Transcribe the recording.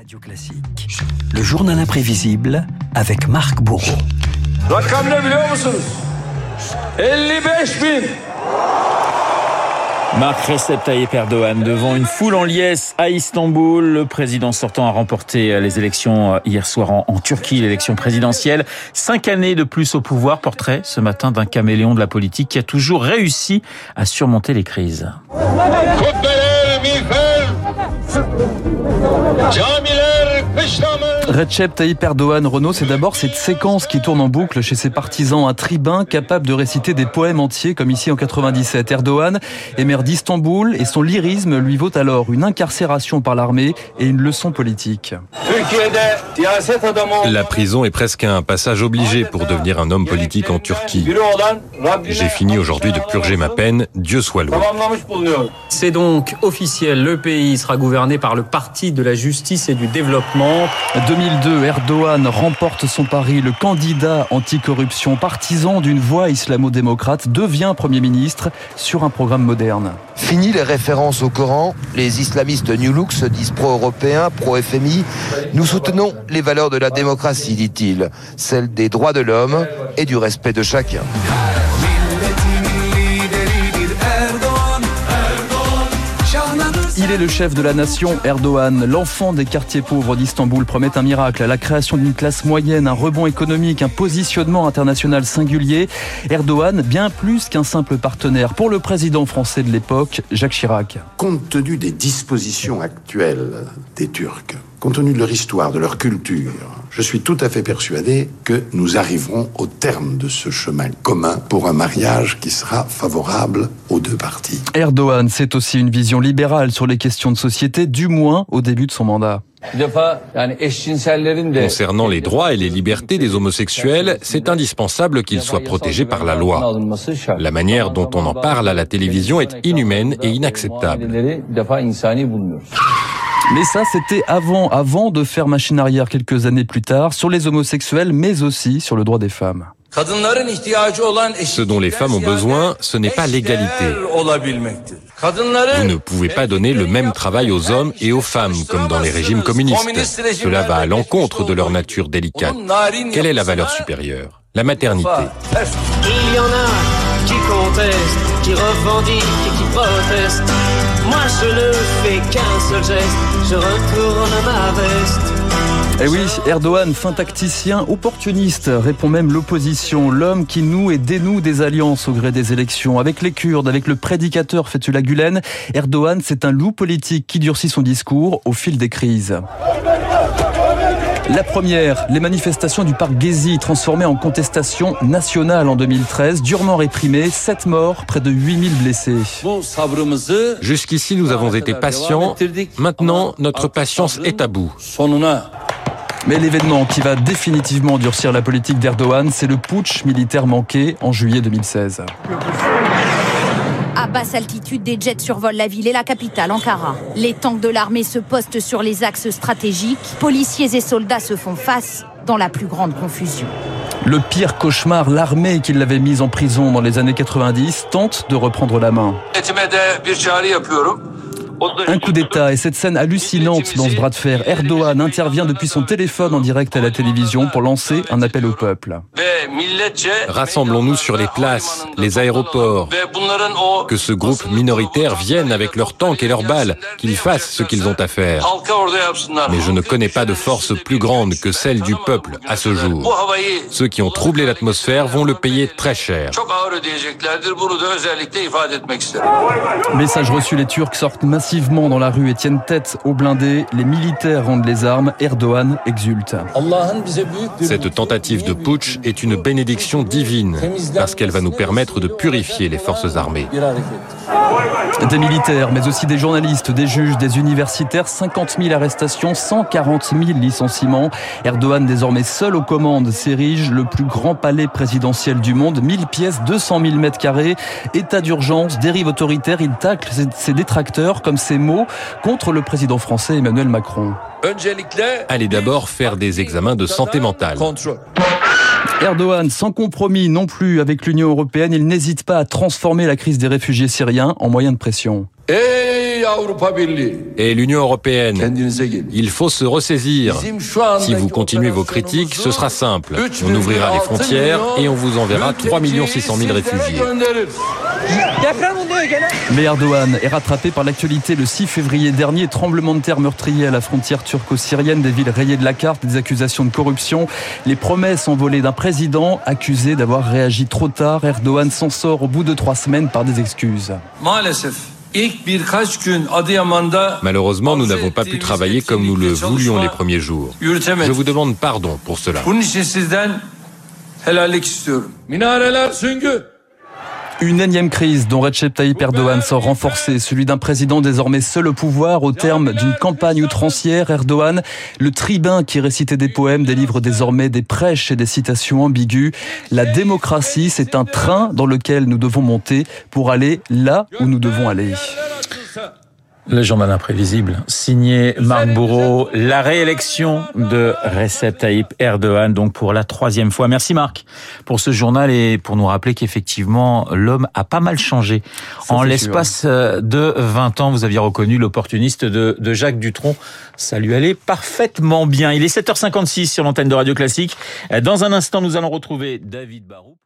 Radio Classique, le journal imprévisible avec Marc Bourreau. Rakam ne biliyor musunuz? 55 bin. Marc Recep Tayyip Erdogan devant une foule en liesse à Istanbul. Le président sortant a remporté les élections hier soir en, en Turquie, l'élection présidentielle. Cinq années de plus au pouvoir. Portrait ce matin d'un caméléon de la politique qui a toujours réussi à surmonter les crises. Camiler! Recep Tayyip Erdogan, Renault, c'est d'abord cette séquence qui tourne en boucle chez ses partisans, un tribun capable de réciter des poèmes entiers comme ici en 97. Erdogan est maire d'Istanbul et son lyrisme lui vaut alors une incarcération par l'armée et une leçon politique. La prison est presque un passage obligé pour devenir un homme politique en Turquie. J'ai fini aujourd'hui de purger ma peine, Dieu soit loué. C'est donc officiel, le pays sera gouverné par le Parti de la justice et du développement. 2002, Erdogan remporte son pari. Le candidat anticorruption, partisan d'une voie islamo-démocrate, devient Premier ministre sur un programme moderne. Fini les références au Coran. Les islamistes New Look se disent pro-européens, pro-FMI. Nous soutenons les valeurs de la démocratie, dit-il, celles des droits de l'homme et du respect de chacun. Est le chef de la nation, Erdogan. L'enfant des quartiers pauvres d'Istanbul promet un miracle, la création d'une classe moyenne, un rebond économique, un positionnement international singulier. Erdogan, bien plus qu'un simple partenaire pour le président français de l'époque, Jacques Chirac. Compte tenu des dispositions actuelles des Turcs, compte tenu de leur histoire, de leur culture, je suis tout à fait persuadé que nous arriverons au terme de ce chemin commun pour un mariage qui sera favorable aux deux parties. Erdogan, c'est aussi une vision libérale sur les questions de société, du moins au début de son mandat. Concernant les droits et les libertés des homosexuels, c'est indispensable qu'ils soient protégés par la loi. La manière dont on en parle à la télévision est inhumaine et inacceptable. Mais ça, c'était avant, avant de faire machine arrière quelques années plus tard sur les homosexuels, mais aussi sur le droit des femmes. Ce dont les femmes ont besoin, ce n'est pas l'égalité. Vous ne pouvez pas donner le même travail aux hommes et aux femmes, comme dans les régimes communistes. Cela va à l'encontre de leur nature délicate. Quelle est la valeur supérieure? La maternité. Il y en a qui contestent, qui revendiquent et qui protestent. Moi je ne fais qu'un seul geste, je retourne ma veste. Eh oui, Erdogan, fin tacticien, opportuniste, répond même l'opposition. L'homme qui noue et dénoue des alliances au gré des élections. Avec les Kurdes, avec le prédicateur Fethullah Gulen, Erdogan, c'est un loup politique qui durcit son discours au fil des crises. La première, les manifestations du parc Gezi transformées en contestation nationale en 2013, durement réprimées, 7 morts, près de 8000 blessés. Jusqu'ici, nous avons été patients. Maintenant, notre patience est à bout. Mais l'événement qui va définitivement durcir la politique d'Erdogan, c'est le putsch militaire manqué en juillet 2016. À basse altitude, des jets survolent la ville et la capitale, Ankara. Les tanks de l'armée se postent sur les axes stratégiques. Policiers et soldats se font face dans la plus grande confusion. Le pire cauchemar, l'armée qui l'avait mise en prison dans les années 90, tente de reprendre la main. Un coup d'État et cette scène hallucinante dans ce bras de fer. Erdogan intervient depuis son téléphone en direct à la télévision pour lancer un appel au peuple. Rassemblons-nous sur les places, les aéroports. Que ce groupe minoritaire vienne avec leurs tanks et leurs balles, qu'ils fassent ce qu'ils ont à faire. Mais je ne connais pas de force plus grande que celle du peuple à ce jour. Ceux qui ont troublé l'atmosphère vont le payer très cher. Message reçu, les Turcs sortent massivement dans la rue et tiennent tête aux blindés. Les militaires rendent les armes. Erdogan exulte. Cette tentative de putsch est une bénédiction divine parce qu'elle va nous permettre de purifier les forces armées. Des militaires, mais aussi des journalistes, des juges, des universitaires, 50 000 arrestations, 140 000 licenciements. Erdogan, désormais seul aux commandes, s'érige le plus grand palais présidentiel du monde, 1000 pièces, 200 000 mètres carrés, état d'urgence, dérive autoritaire, il tacle ses détracteurs comme ses mots contre le président français Emmanuel Macron. Allez d'abord faire des examens de santé mentale. Erdogan, sans compromis non plus avec l'Union européenne, il n'hésite pas à transformer la crise des réfugiés syriens en moyen de pression. Et l'Union européenne, il faut se ressaisir. Si vous continuez vos critiques, ce sera simple. On ouvrira les frontières et on vous enverra 3 600 000 réfugiés? Mais Erdogan est rattrapé par l'actualité le 6 février dernier. Tremblement de terre meurtrier à la frontière turco-syrienne, des villes rayées de la carte, des accusations de corruption, les promesses envolées d'un président accusé d'avoir réagi trop tard. Erdogan s'en sort au bout de trois semaines par des excuses. Malheureusement, nous n'avons pas pu travailler comme nous le voulions les premiers jours. Je vous demande pardon pour cela. Une énième crise dont Recep Tayyip Erdogan sort renforcé, celui d'un président désormais seul au pouvoir au terme d'une campagne outrancière. Erdogan, le tribun qui récitait des poèmes, délivre désormais des prêches et des citations ambiguës. La démocratie, c'est un train dans lequel nous devons monter pour aller là où nous devons aller. Le journal imprévisible, signé Marc Bourreau, la réélection de Recep Tayyip Erdogan, donc pour la troisième fois. Merci Marc pour ce journal et pour nous rappeler qu'effectivement l'homme a pas mal changé. en l'espace euh, de 20 ans, vous aviez reconnu l'opportuniste de, de Jacques Dutronc. Ça lui allait parfaitement bien. Il est 7h56 sur l'antenne de Radio Classique. Dans un instant, nous allons retrouver David Barou.